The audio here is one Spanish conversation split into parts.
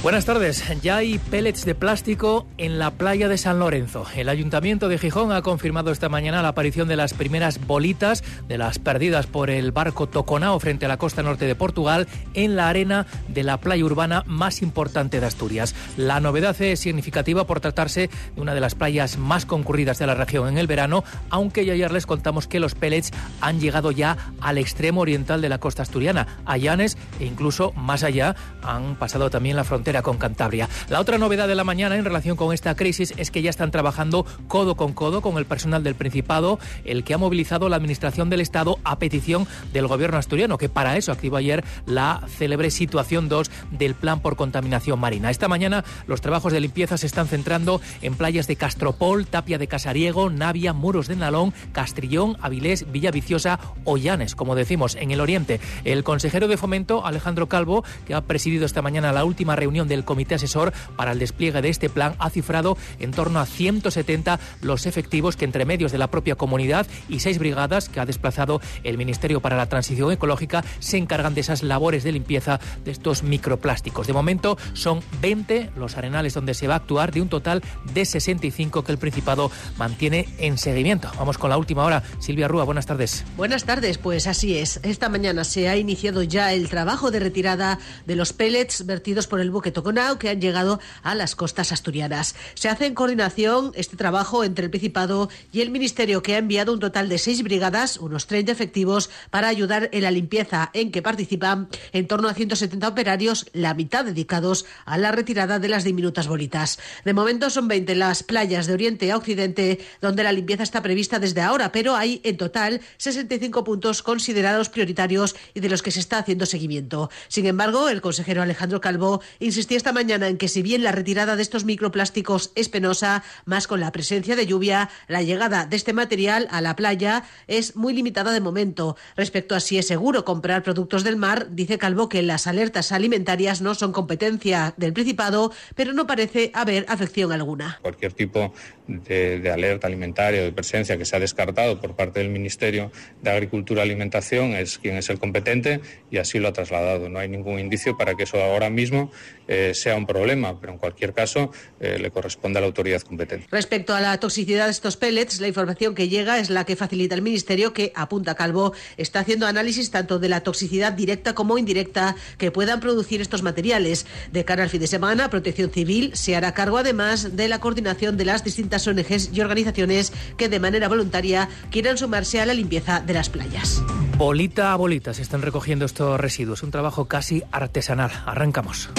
Buenas tardes. Ya hay pellets de plástico en la playa de San Lorenzo. El Ayuntamiento de Gijón ha confirmado esta mañana la aparición de las primeras bolitas de las perdidas por el barco Toconao frente a la costa norte de Portugal en la arena de la playa urbana más importante de Asturias. La novedad es significativa por tratarse de una de las playas más concurridas de la región en el verano, aunque ya ayer les contamos que los pellets han llegado ya al extremo oriental de la costa asturiana, a Llanes e incluso más allá han pasado también la frontera con Cantabria. La otra novedad de la mañana en relación con esta crisis es que ya están trabajando codo con codo con el personal del Principado, el que ha movilizado la Administración del Estado a petición del Gobierno asturiano, que para eso activó ayer la célebre situación 2 del Plan por Contaminación Marina. Esta mañana los trabajos de limpieza se están centrando en playas de Castropol, Tapia de Casariego, Navia, Muros de Nalón, Castrillón, Avilés, Villaviciosa o Llanes, como decimos, en el oriente. El consejero de Fomento, Alejandro Calvo, que ha presidido esta mañana la última reunión del Comité Asesor para el despliegue de este plan ha cifrado en torno a 170 los efectivos que entre medios de la propia comunidad y seis brigadas que ha desplazado el Ministerio para la Transición Ecológica se encargan de esas labores de limpieza de estos microplásticos. De momento son 20 los arenales donde se va a actuar de un total de 65 que el Principado mantiene en seguimiento. Vamos con la última hora. Silvia Rúa, buenas tardes. Buenas tardes, pues así es. Esta mañana se ha iniciado ya el trabajo de retirada de los pellets vertidos por el buque Toconao que han llegado a las costas asturianas. Se hace en coordinación este trabajo entre el Principado y el Ministerio que ha enviado un total de seis brigadas, unos 30 efectivos, para ayudar en la limpieza en que participan en torno a 170 operarios, la mitad dedicados a la retirada de las diminutas bolitas. De momento son 20 las playas de Oriente a Occidente donde la limpieza está prevista desde ahora, pero hay en total 65 puntos considerados prioritarios y de los que se está haciendo seguimiento. Sin embargo, el consejero Alejandro Calvo insistía esta mañana en que si bien la retirada de estos microplásticos es penosa, más con la presencia de lluvia, la llegada de este material a la playa es muy limitada de momento. Respecto a si es seguro comprar productos del mar, dice Calvo que las alertas alimentarias no son competencia del Principado, pero no parece haber afección alguna. Cualquier tipo de, de alerta alimentaria o de presencia que se ha descartado por parte del Ministerio de Agricultura y Alimentación es quien es el competente y así lo ha trasladado. No hay ningún indicio para que eso ahora mismo eh, sea un problema, pero en cualquier caso eh, le corresponde a la autoridad competente. Respecto a la toxicidad de estos pellets, la información que llega es la que facilita el Ministerio, que apunta Calvo, está haciendo análisis tanto de la toxicidad directa como indirecta que puedan producir estos materiales. De cara al fin de semana, Protección Civil se hará cargo además de la coordinación de las distintas ONGs y organizaciones que de manera voluntaria quieran sumarse a la limpieza de las playas. Bolita a bolita se están recogiendo estos residuos, un trabajo casi artesanal. Arrancamos.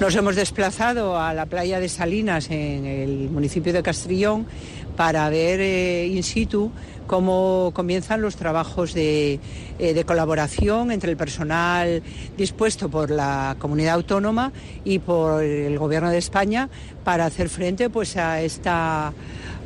Nos hemos desplazado a la playa de Salinas en el municipio de Castrillón para ver eh, in situ cómo comienzan los trabajos de, eh, de, colaboración entre el personal dispuesto por la comunidad autónoma y por el Gobierno de España para hacer frente pues, a esta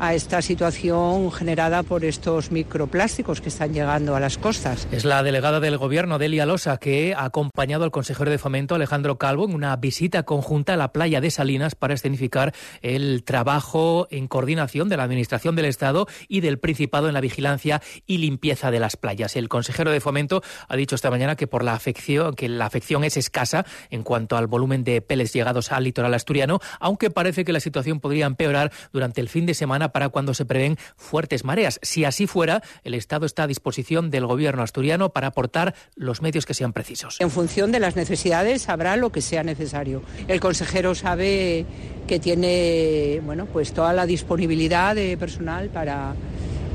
a esta situación generada por estos microplásticos que están llegando a las costas. Es la delegada del Gobierno, Delia Losa, que ha acompañado al consejero de Fomento, Alejandro Calvo, en una visita conjunta a la playa de Salinas para escenificar el trabajo en coordinación de la Administración del Estado y del Principado en la vigilancia y limpieza de las playas. El consejero de Fomento ha dicho esta mañana que por la afección, que la afección es escasa en cuanto al volumen de peles llegados al litoral asturiano, aunque parece que la situación podría empeorar durante el fin de semana para cuando se prevén fuertes mareas. Si así fuera, el Estado está a disposición del Gobierno asturiano para aportar los medios que sean precisos. En función de las necesidades habrá lo que sea necesario. El consejero sabe que tiene bueno, pues toda la disponibilidad de personal para,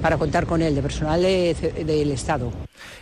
para contar con él, de personal de, del Estado.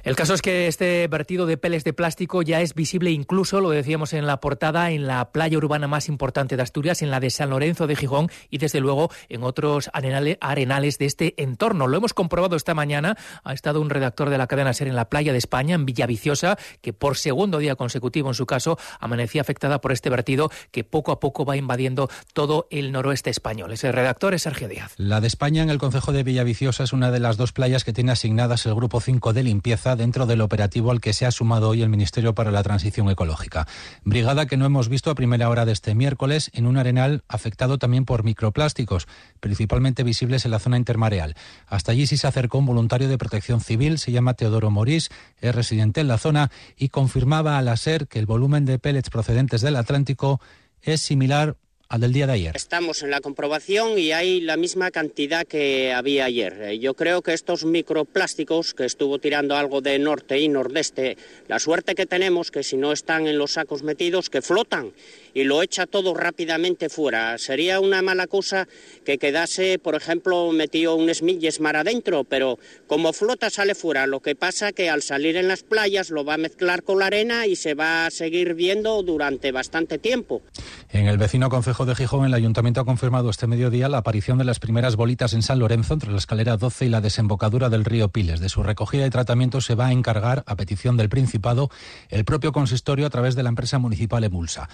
El caso es que este vertido de peles de plástico ya es visible incluso, lo decíamos en la portada, en la playa urbana más importante de Asturias, en la de San Lorenzo de Gijón y desde luego en otros arenales de este entorno. Lo hemos comprobado esta mañana. Ha estado un redactor de la cadena SER en la playa de España, en Villaviciosa, que por segundo día consecutivo en su caso amanecía afectada por este vertido que poco a poco va invadiendo todo el noroeste español. Ese redactor es Sergio Díaz. La de España en el Concejo de Villaviciosa es una de las dos playas que tiene asignadas el Grupo 5 de limpieza dentro del operativo al que se ha sumado hoy el Ministerio para la Transición Ecológica. Brigada que no hemos visto a primera hora de este miércoles en un arenal afectado también por microplásticos, principalmente visibles en la zona intermareal. Hasta allí sí se acercó un voluntario de protección civil, se llama Teodoro Morís, es residente en la zona y confirmaba a la SER que el volumen de pellets procedentes del Atlántico es similar al del día de ayer. Estamos en la comprobación y hay la misma cantidad que había ayer. Eh, yo creo que estos microplásticos, que estuvo tirando algo de norte y nordeste, la suerte que tenemos que si no están en los sacos metidos, que flotan y lo echa todo rápidamente fuera. Sería una mala cosa que quedase, por ejemplo, metido un esmilles mar adentro, pero como flota sale fuera. Lo que pasa que al salir en las playas lo va a mezclar con la arena y se va a seguir viendo durante bastante tiempo. En el vecino concejo de Gijón, el ayuntamiento ha confirmado este mediodía la aparición de las primeras bolitas en San Lorenzo entre la escalera 12 y la desembocadura del río Piles. De su recogida y tratamiento se va a encargar, a petición del Principado, el propio consistorio a través de la empresa municipal Emulsa.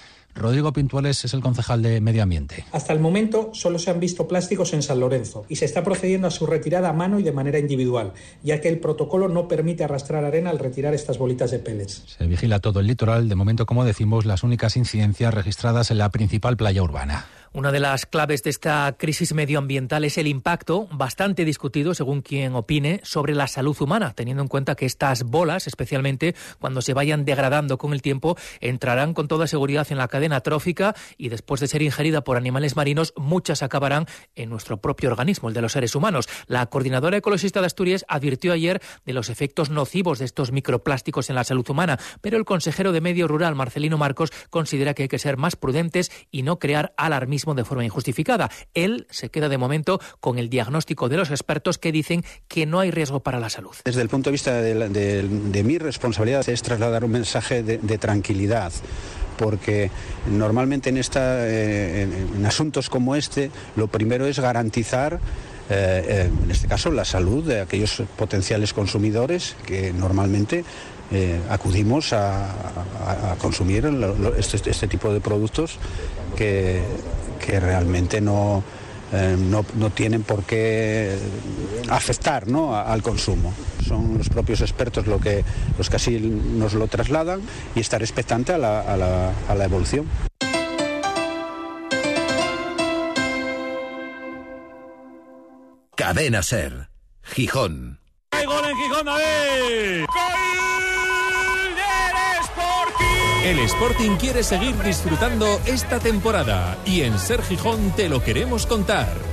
Rodrigo Pintuales es el concejal de Medio Ambiente. Hasta el momento solo se han visto plásticos en San Lorenzo y se está procediendo a su retirada a mano y de manera individual, ya que el protocolo no permite arrastrar arena al retirar estas bolitas de pellets. Se vigila todo el litoral, de momento, como decimos, las únicas incidencias registradas en la principal playa urbana. Una de las claves de esta crisis medioambiental es el impacto, bastante discutido según quien opine, sobre la salud humana, teniendo en cuenta que estas bolas, especialmente cuando se vayan degradando con el tiempo, entrarán con toda seguridad en la cadena trófica y después de ser ingerida por animales marinos, muchas acabarán en nuestro propio organismo, el de los seres humanos. La coordinadora ecologista de Asturias advirtió ayer de los efectos nocivos de estos microplásticos en la salud humana, pero el consejero de Medio Rural, Marcelino Marcos, considera que hay que ser más prudentes y no crear alarmismo de forma injustificada. Él se queda de momento con el diagnóstico de los expertos que dicen que no hay riesgo para la salud. Desde el punto de vista de, mi responsabilidad es trasladar un mensaje de, tranquilidad porque normalmente en, esta, eh, asuntos como este lo primero es garantizar eh, eh, en este caso la salud de aquellos potenciales consumidores que normalmente acudimos a, consumir este, este, tipo de productos que, que realmente no, eh, no, no, tienen por qué afectar ¿no? al consumo. Son los propios expertos lo que, los que así nos lo trasladan y estar expectante a la, a la, a la evolución. Cadena Ser, Gijón. ¡Hay gol en Gijón, David! El Sporting quiere seguir disfrutando esta temporada y en Ser Gijón te lo queremos contar.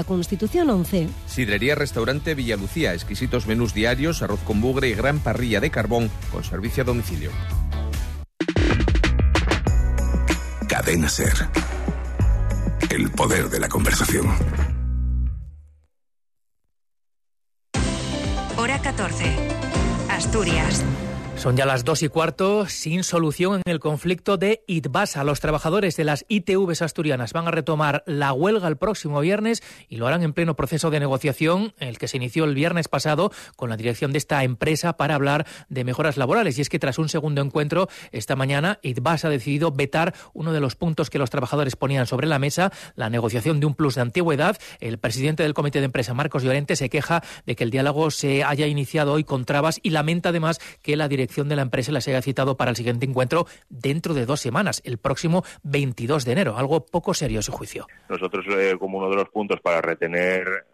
Constitución 11. Sidrería Restaurante Villalucía, exquisitos menús diarios, arroz con bugre y gran parrilla de carbón con servicio a domicilio. Cadena Ser. El poder de la conversación. Hora 14. Asturias. Son ya las dos y cuarto, sin solución en el conflicto de ITBASA. Los trabajadores de las ITVs asturianas van a retomar la huelga el próximo viernes y lo harán en pleno proceso de negociación, el que se inició el viernes pasado con la dirección de esta empresa para hablar de mejoras laborales. Y es que tras un segundo encuentro, esta mañana, ITBASA ha decidido vetar uno de los puntos que los trabajadores ponían sobre la mesa, la negociación de un plus de antigüedad. El presidente del comité de empresa, Marcos Llorente, se queja de que el diálogo se haya iniciado hoy con trabas y lamenta además que la dirección de la empresa las haya citado para el siguiente encuentro dentro de dos semanas, el próximo 22 de enero. Algo poco serio su juicio. Nosotros, eh, como uno de los puntos para retener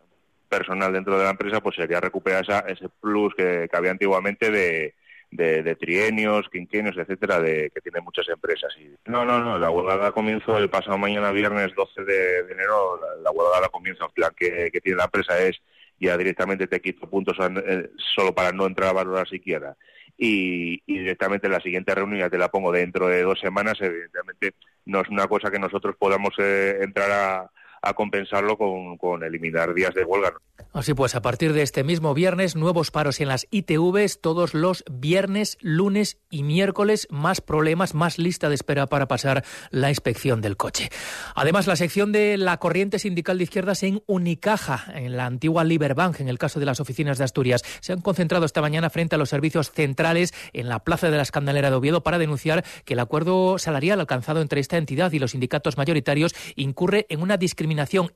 personal dentro de la empresa, pues sería recuperar ese plus que, había antiguamente de, de, trienios, quinquenios, etcétera, de, que tienen muchas empresas. Y, no, no, no, la huelga comienza el pasado mañana, viernes 12 de, enero, la, huelga la comienza. El plan que, que, tiene la empresa es ya directamente te quito puntos eh, solo para no entrar a valorar siquiera y, directamente la siguiente reunión ya te la pongo dentro de dos semanas. Evidentemente no es una cosa que nosotros podamos eh, entrar a, a compensarlo con, con eliminar días de huelga. Así pues, a partir de este mismo viernes, nuevos paros en las ITVs todos los viernes, lunes y miércoles, más problemas, más lista de espera para pasar la inspección del coche. Además, la sección de la corriente sindical de izquierdas en Unicaja, en la antigua Liberbank, en el caso de las oficinas de Asturias, se han concentrado esta mañana frente a los servicios centrales en la Plaza de la Escandalera de Oviedo para denunciar que el acuerdo salarial alcanzado entre esta entidad y los sindicatos mayoritarios incurre en una discriminación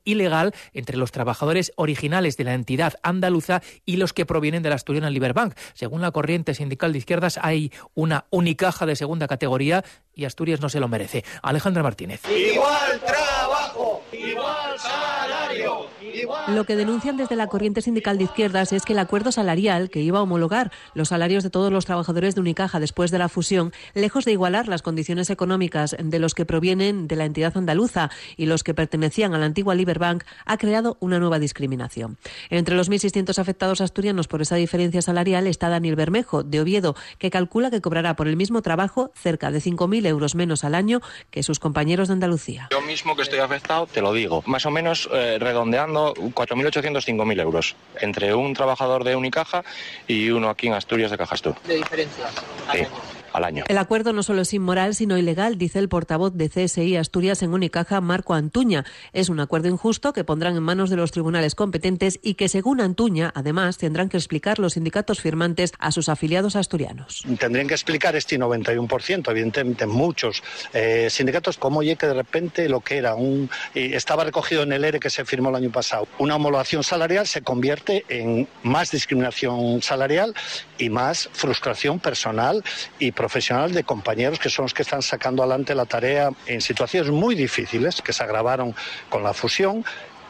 ilegal entre los trabajadores originales de la entidad andaluza y los que provienen de la asturiana Liberbank. Según la corriente sindical de izquierdas, hay una unicaja de segunda categoría y Asturias no se lo merece. Alejandra Martínez. Igual trabajo, igual salario. Lo que denuncian desde la corriente sindical de izquierdas es que el acuerdo salarial que iba a homologar los salarios de todos los trabajadores de Unicaja después de la fusión, lejos de igualar las condiciones económicas de los que provienen de la entidad andaluza y los que pertenecían a la antigua Liberbank, ha creado una nueva discriminación. Entre los 1.600 afectados asturianos por esa diferencia salarial está Daniel Bermejo, de Oviedo, que calcula que cobrará por el mismo trabajo cerca de 5.000 euros menos al año que sus compañeros de Andalucía. Yo mismo que estoy afectado, te lo digo, más o menos eh, redondeando 4.800, 5.000 euros entre un trabajador de Unicaja y uno aquí en Asturias de Cajastú. ¿De diferencia? Sí al año. El acuerdo no solo es inmoral, sino ilegal, dice el portavoz de CSI Asturias en Unicaja, Marco Antuña. Es un acuerdo injusto que pondrán en manos de los tribunales competentes y que, según Antuña, además tendrán que explicar los sindicatos firmantes a sus afiliados asturianos. Tendrían que explicar este 91%, evidentemente muchos eh, sindicatos, cómo oye que de repente lo que era un estaba recogido en el ERE que se firmó el año pasado, una homologación salarial se convierte en más discriminación salarial y más frustración personal y profesional de compañeros que son los que están sacando adelante la tarea en situaciones muy difíciles que se agravaron con la fusión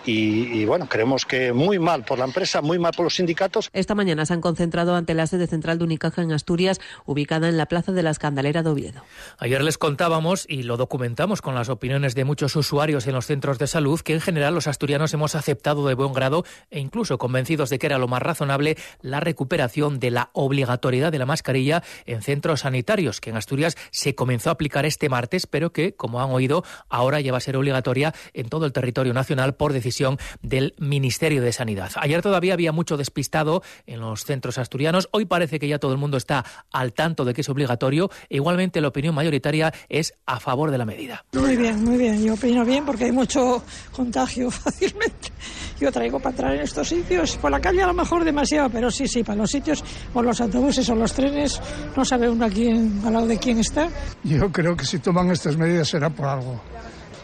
y, bueno, creemos que muy mal por la empresa, muy mal por los sindicatos. Esta mañana se han concentrado ante la sede central de Unicaja en Asturias, ubicada en la Plaza de la Escandalera de Oviedo. Ayer les contábamos y lo documentamos con las opiniones de muchos usuarios en los centros de salud que en general los asturianos hemos aceptado de buen grado e incluso convencidos de que era lo más razonable la recuperación de la obligatoriedad de la mascarilla en centros sanitarios, que en Asturias se comenzó a aplicar este martes, pero que, como han oído, ahora ya va a ser obligatoria en todo el territorio nacional por decisión del Ministerio de Sanidad. Ayer todavía había mucho despistado en los centros asturianos. Hoy parece que ya todo el mundo está al tanto de que es obligatorio. E igualmente la opinión mayoritaria es a favor de la medida. Muy bien, muy bien. Yo opino bien porque hay mucho contagio fácilmente. Yo traigo para entrar en estos sitios. Por la calle a lo mejor demasiado, pero sí, sí, para los sitios o los autobuses o los trenes no sabe uno a quién, al lado de quién está. Yo creo que si toman estas medidas será por algo.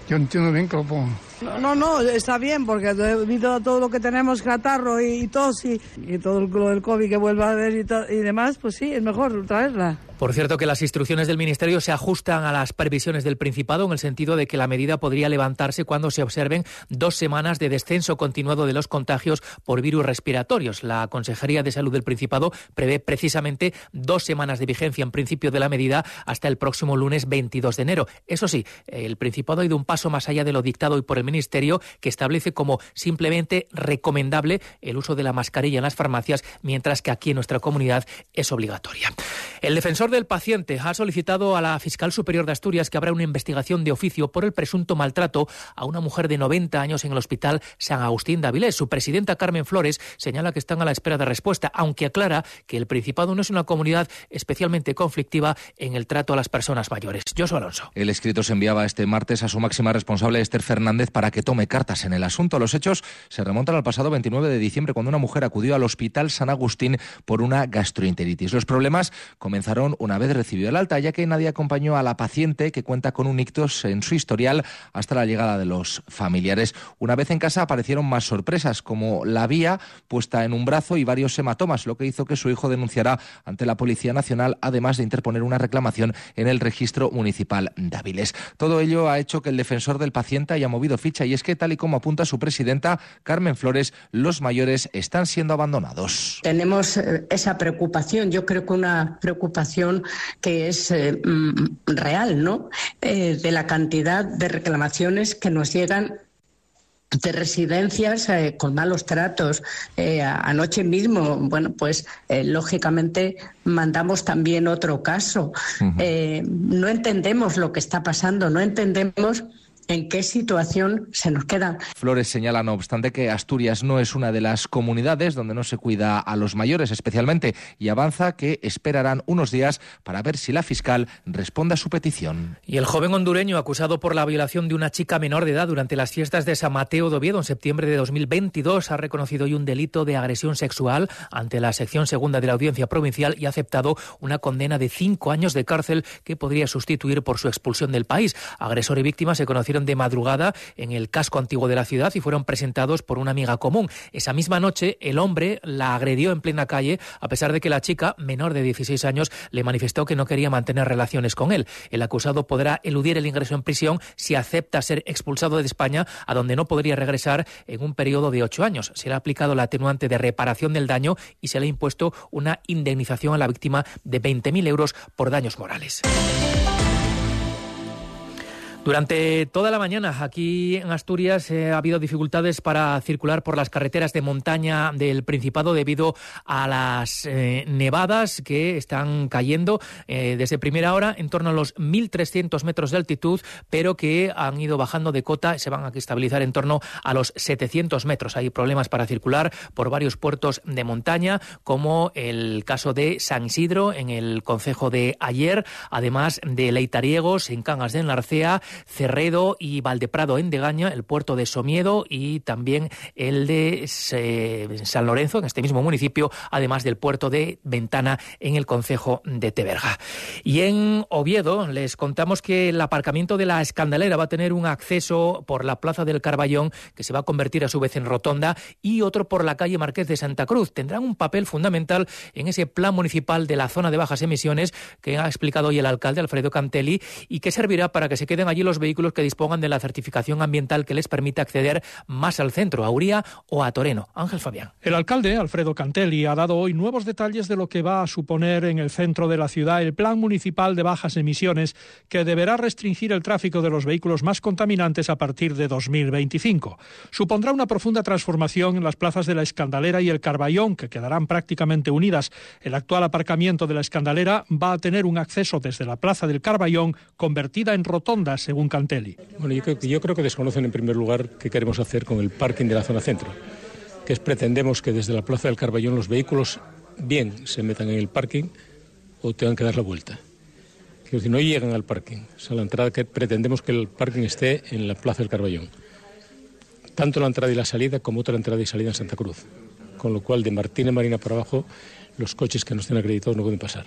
Yo entiendo bien que lo pongan. No, no, está bien, porque debido a todo lo que tenemos, catarro y, tos y, todo lo del COVID que vuelva a haber y, y demás, pues sí, es mejor traerla. Por cierto, que las instrucciones del Ministerio se ajustan a las previsiones del Principado en el sentido de que la medida podría levantarse cuando se observen dos semanas de descenso continuado de los contagios por virus respiratorios. La Consejería de Salud del Principado prevé precisamente dos semanas de vigencia en principio de la medida hasta el próximo lunes 22 de enero. Eso sí, el Principado ha ido un paso más allá de lo dictado hoy por el Ministerio, que establece como simplemente recomendable el uso de la mascarilla en las farmacias, mientras que aquí en nuestra comunidad es obligatoria. El defensor del paciente ha solicitado a la fiscal superior de Asturias que abra una investigación de oficio por el presunto maltrato a una mujer de 90 años en el hospital San Agustín de Avilés. Su presidenta Carmen Flores señala que están a la espera de respuesta, aunque aclara que el Principado no es una comunidad especialmente conflictiva en el trato a las personas mayores. Josu Alonso. El escrito se enviaba este martes a su máxima responsable Esther Fernández para que tome cartas en el asunto. Los hechos se remontan al pasado 29 de diciembre cuando una mujer acudió al hospital San Agustín por una gastroenteritis. Los problemas comenzaron una vez recibido el alta, ya que nadie acompañó a la paciente que cuenta con un ictus en su historial hasta la llegada de los familiares. Una vez en casa aparecieron más sorpresas, como la vía puesta en un brazo y varios hematomas, lo que hizo que su hijo denunciara ante la Policía Nacional, además de interponer una reclamación en el registro municipal de Áviles. Todo ello ha hecho que el defensor del paciente haya movido ficha y es que, tal y como apunta su presidenta, Carmen Flores, los mayores están siendo abandonados. Tenemos eh, esa preocupación, yo creo que una preocupación que es eh, mm, real, ¿no? Eh, de la cantidad de reclamaciones que nos llegan de residencias eh, con malos tratos. anoche mismo, bueno, pues lógicamente mandamos también otro caso. no entendemos lo que está pasando, no entendemos en qué situación se nos queda. Flores señala, no obstante, que Asturias no es una de las comunidades donde no se cuida a los mayores especialmente y avanza que esperarán unos días para ver si la fiscal responde a su petición. Y el joven hondureño acusado por la violación de una chica menor de edad durante las fiestas de San Mateo de Oviedo en septiembre de 2022 ha reconocido hoy un delito de agresión sexual ante la sección segunda de la Audiencia Provincial y ha aceptado una condena de cinco años de cárcel que podría sustituir por su expulsión del país. Agresor y víctima se conocieron de madrugada en el casco antiguo de la ciudad y fueron presentados por una amiga común. Esa misma noche, el hombre la agredió en plena calle, a pesar de que la chica, menor de 16 años, le manifestó que no quería mantener relaciones con él. El acusado podrá eludir el ingreso en prisión si acepta ser expulsado de España, a donde no podría regresar en un periodo de ocho años. Se le ha aplicado la atenuante de reparación del daño y se le ha impuesto una indemnización a la víctima de 20.000 euros por daños morales. Durante toda la mañana aquí en Asturias eh, ha habido dificultades para circular por las carreteras de montaña del Principado debido a las eh, nevadas que están cayendo eh, desde primera hora en torno a los 1.300 metros de altitud, pero que han ido bajando de cota y se van a estabilizar en torno a los 700 metros. Hay problemas para circular por varios puertos de montaña, como el caso de San Isidro en el concejo de ayer, además de Leitariegos en Cangas de Enlarcea, Cerredo y Valdeprado en Degaña, el puerto de Somiedo y también el de San Lorenzo, en este mismo municipio, además del puerto de Ventana en el concejo de Teberga. Y en Oviedo les contamos que el aparcamiento de la Escandalera va a tener un acceso por la Plaza del Carballón, que se va a convertir a su vez en rotonda, y otro por la calle Marqués de Santa Cruz. Tendrán un papel fundamental en ese plan municipal de la zona de bajas emisiones que ha explicado hoy el alcalde Alfredo Cantelli y que servirá para que se queden allí los vehículos que dispongan de la certificación ambiental que les permita acceder más al centro, a Uría o a Toreno. Ángel Fabián. El alcalde, Alfredo Cantelli, ha dado hoy nuevos detalles de lo que va a suponer en el centro de la ciudad el plan municipal de bajas emisiones que deberá restringir el tráfico de los vehículos más contaminantes a partir de 2025. Supondrá una profunda transformación en las plazas de la Escandalera y el Carballón, que quedarán prácticamente unidas. El actual aparcamiento de la Escandalera va a tener un acceso desde la plaza del Carballón convertida en rotonda, según Cantelli. Bueno, yo creo, yo creo que desconocen en primer lugar qué queremos hacer con el parking de la zona centro, que es pretendemos que desde la Plaza del Carballón los vehículos bien se metan en el parking o tengan que dar la vuelta. Que si no llegan al parking, o sea, la entrada que pretendemos que el parking esté en la Plaza del Carballón. Tanto la entrada y la salida como otra entrada y salida en Santa Cruz. Con lo cual, de Martínez Marina para abajo, los coches que no estén acreditados no pueden pasar.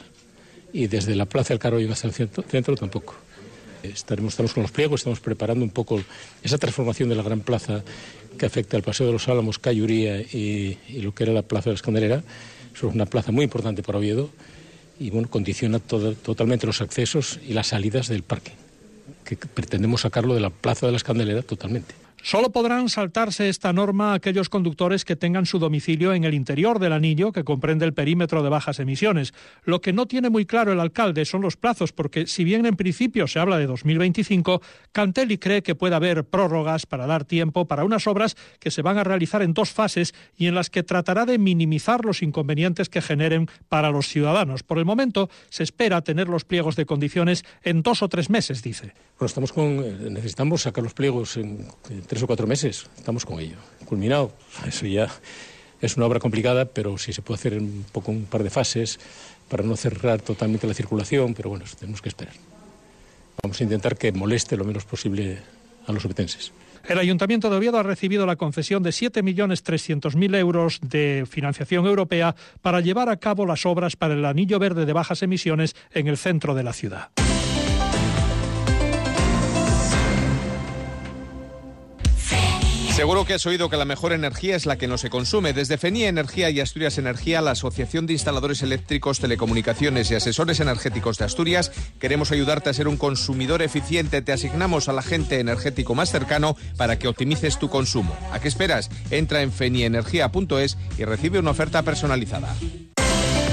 Y desde la Plaza del Carballón hasta el centro, centro tampoco. Estaremos, estamos con los pliegos, estamos preparando un poco esa transformación de la gran plaza que afecta al Paseo de los Álamos, Cayuría y, lo que era la Plaza de la Escandalera. Es una plaza muy importante para Oviedo y bueno, condiciona totalmente los accesos y las salidas del parque, que pretendemos sacarlo de la Plaza de la Escandalera totalmente. Solo podrán saltarse esta norma aquellos conductores que tengan su domicilio en el interior del anillo que comprende el perímetro de bajas emisiones. Lo que no tiene muy claro el alcalde son los plazos, porque si bien en principio se habla de 2025, Cantelli cree que puede haber prórrogas para dar tiempo para unas obras que se van a realizar en dos fases y en las que tratará de minimizar los inconvenientes que generen para los ciudadanos. Por el momento, se espera tener los pliegos de condiciones en dos o tres meses, dice. Bueno, estamos con, eh, necesitamos sacar los pliegos en tres o cuatro meses. Estamos con ello. Culminado. Eso ya es una obra complicada, pero sí se puede hacer un poco un par de fases para no cerrar totalmente la circulación, pero bueno, tenemos que esperar. Vamos a intentar que moleste lo menos posible a los obetenses. El Ayuntamiento de Oviedo ha recibido la concesión de 7.300.000 euros de financiación europea para llevar a cabo las obras para el anillo verde de bajas emisiones en el centro de la ciudad. Seguro que has oído que la mejor energía es la que no se consume. Desde FENIA Energía y Asturias Energía, la Asociación de Instaladores Eléctricos, Telecomunicaciones y Asesores Energéticos de Asturias, queremos ayudarte a ser un consumidor eficiente. Te asignamos al agente energético más cercano para que optimices tu consumo. ¿A qué esperas? Entra en fenienergia.es y recibe una oferta personalizada.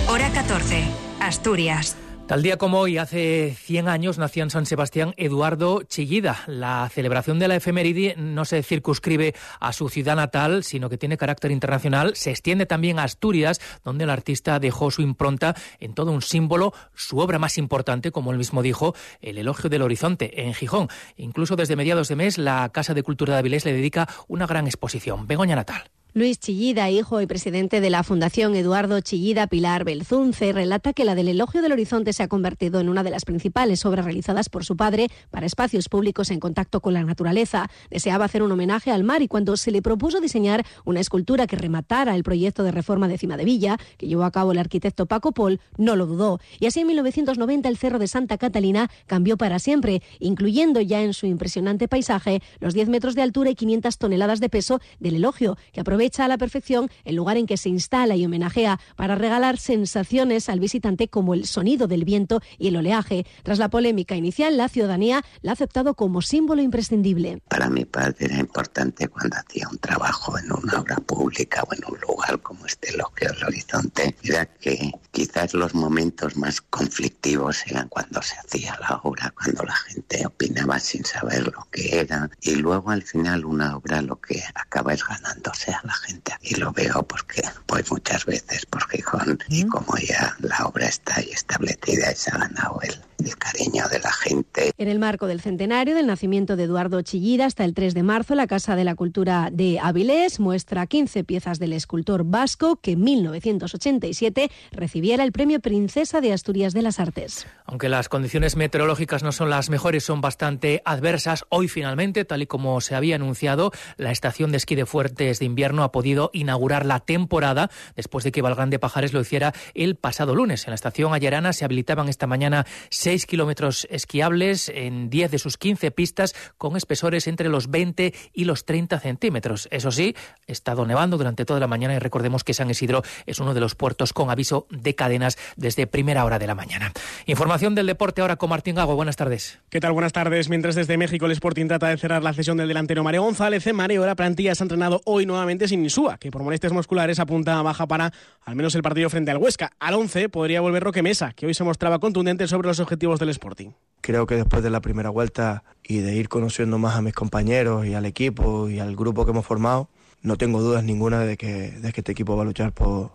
Hora 14. Asturias. Tal día como hoy, hace 100 años, nació en San Sebastián Eduardo Chillida. La celebración de la efeméride no se circunscribe a su ciudad natal, sino que tiene carácter internacional. Se extiende también a Asturias, donde el artista dejó su impronta en todo un símbolo, su obra más importante, como él mismo dijo, el Elogio del Horizonte, en Gijón. Incluso desde mediados de mes, la Casa de Cultura de Avilés le dedica una gran exposición. Begoña Natal. Luis Chillida, hijo y presidente de la Fundación Eduardo Chillida Pilar Belzunce, relata que la del Elogio del Horizonte se ha convertido en una de las principales obras realizadas por su padre para espacios públicos en contacto con la naturaleza. Deseaba hacer un homenaje al mar y cuando se le propuso diseñar una escultura que rematara el proyecto de reforma de Cima de Villa, que llevó a cabo el arquitecto Paco Pol, no lo dudó. Y así en 1990 el Cerro de Santa Catalina cambió para siempre, incluyendo ya en su impresionante paisaje los 10 metros de altura y 500 toneladas de peso del elogio, que aprovecha a la perfección el lugar en que se instala y homenajea para regalar sensaciones al visitante como el sonido del viento y el oleaje. Tras la polémica inicial, la ciudadanía la ha aceptado como símbolo imprescindible. Para mi padre era importante cuando hacía un trabajo en una obra pública o en un lugar como este Loquio del Horizonte, era que quizás los momentos más conflictivos eran cuando se hacía la obra, cuando la gente opinaba sin saber lo que era y luego al final una obra lo que acaba es ganándose a la gente. Aquí lo veo porque pues muchas veces por Gijón y como ya la obra está ahí establecida y se ha ganado el, el cariño de la gente. En el marco del centenario del nacimiento de Eduardo Chillida, hasta el 3 de marzo, la Casa de la Cultura de Avilés muestra 15 piezas del escultor vasco que en 1987 recibiera el premio Princesa de Asturias de las Artes. Aunque las condiciones meteorológicas no son las mejores, son bastante adversas. Hoy finalmente, tal y como se había anunciado, la estación de esquí de Fuertes de invierno ha podido inaugurar la temporada después de que Valgrande Pajares lo hiciera el pasado lunes. En la estación Ayerana se habilitaban esta mañana 6 kilómetros esquiables en 10 de sus 15 pistas con espesores entre los 20 y los 30 centímetros. Eso sí, ha estado nevando durante toda la mañana y recordemos que San Isidro es uno de los puertos con aviso de cadenas desde primera hora de la mañana. Información del deporte ahora con Martín Gago. Buenas tardes. ¿Qué tal? Buenas tardes. Mientras desde México el Sporting trata de cerrar la cesión del delantero Mario González, en Mareo la plantilla se ha entrenado hoy nuevamente sin Insúa, que por molestias musculares apunta a baja para al menos el partido frente al Huesca. Al 11 podría volver Roque Mesa, que hoy se mostraba contundente sobre los objetivos del Sporting. Creo que después de la primera vuelta y de ir conociendo más a mis compañeros y al equipo y al grupo que hemos formado, no tengo dudas ninguna de que, de que este equipo va a luchar por,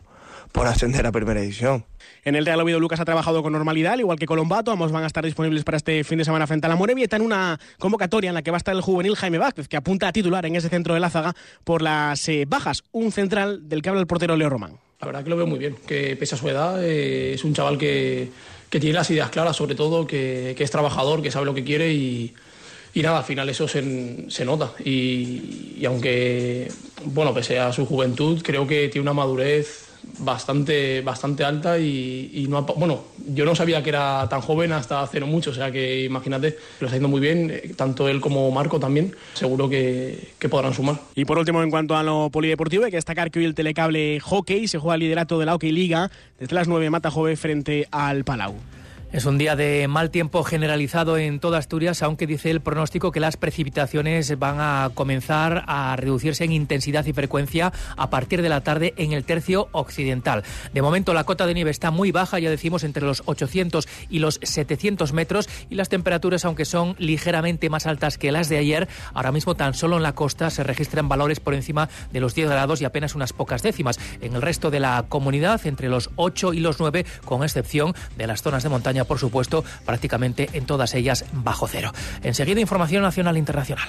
por ascender a primera edición. En el Real Oviedo Lucas ha trabajado con normalidad, igual que Colombato. Ambos van a estar disponibles para este fin de semana frente a la Morevieta está en una convocatoria en la que va a estar el juvenil Jaime Vázquez, que apunta a titular en ese centro de la zaga por las eh, bajas. Un central del que habla el portero Leo Román. La verdad que lo veo muy bien, que pese a su edad eh, es un chaval que, que, tiene las ideas claras, sobre todo, que, es trabajador, que sabe lo que quiere y, nada, al final eso se, se nota. Y, y aunque, bueno, pese a su juventud, creo que tiene una madurez bastante, bastante alta y, no bueno, yo no sabía que era tan joven hasta hace no mucho, o sea que imagínate, lo está haciendo muy bien, eh, tanto él como Marco también, seguro que, que, podrán sumar. Y por último, en cuanto a lo polideportivo, hay que destacar que hoy el telecable hockey se juega el liderato de la Hockey Liga desde las 9 Mata Jove frente al Palau. Es un día de mal tiempo generalizado en toda Asturias, aunque dice el pronóstico que las precipitaciones van a comenzar a reducirse en intensidad y frecuencia a partir de la tarde en el tercio occidental. De momento la cota de nieve está muy baja, ya decimos entre los 800 y los 700 metros y las temperaturas, aunque son ligeramente más altas que las de ayer, ahora mismo tan solo en la costa se registran valores por encima de los 10 grados y apenas unas pocas décimas. En el resto de la comunidad entre los 8 y los 9, con excepción de las zonas de montaña por supuesto, prácticamente en todas ellas bajo cero. Enseguida, información nacional e internacional.